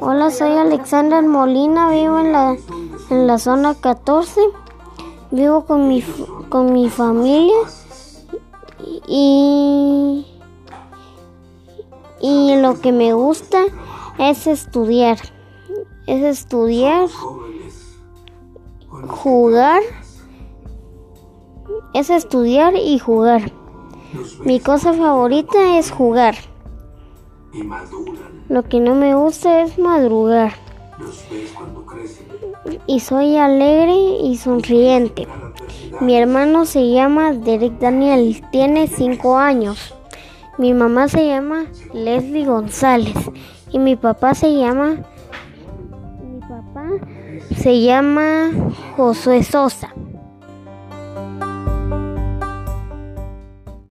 Hola, soy Alexander Molina, vivo en la, en la zona 14. Vivo con mi, con mi familia y, y lo que me gusta es estudiar. Es estudiar, jugar, es estudiar y jugar. Mi cosa favorita es jugar. Lo que no me gusta es madrugar. Y soy alegre y sonriente. Mi hermano se llama Derek Daniel, tiene 5 años. Mi mamá se llama Leslie González y mi papá se llama mi papá se llama Josué Sosa.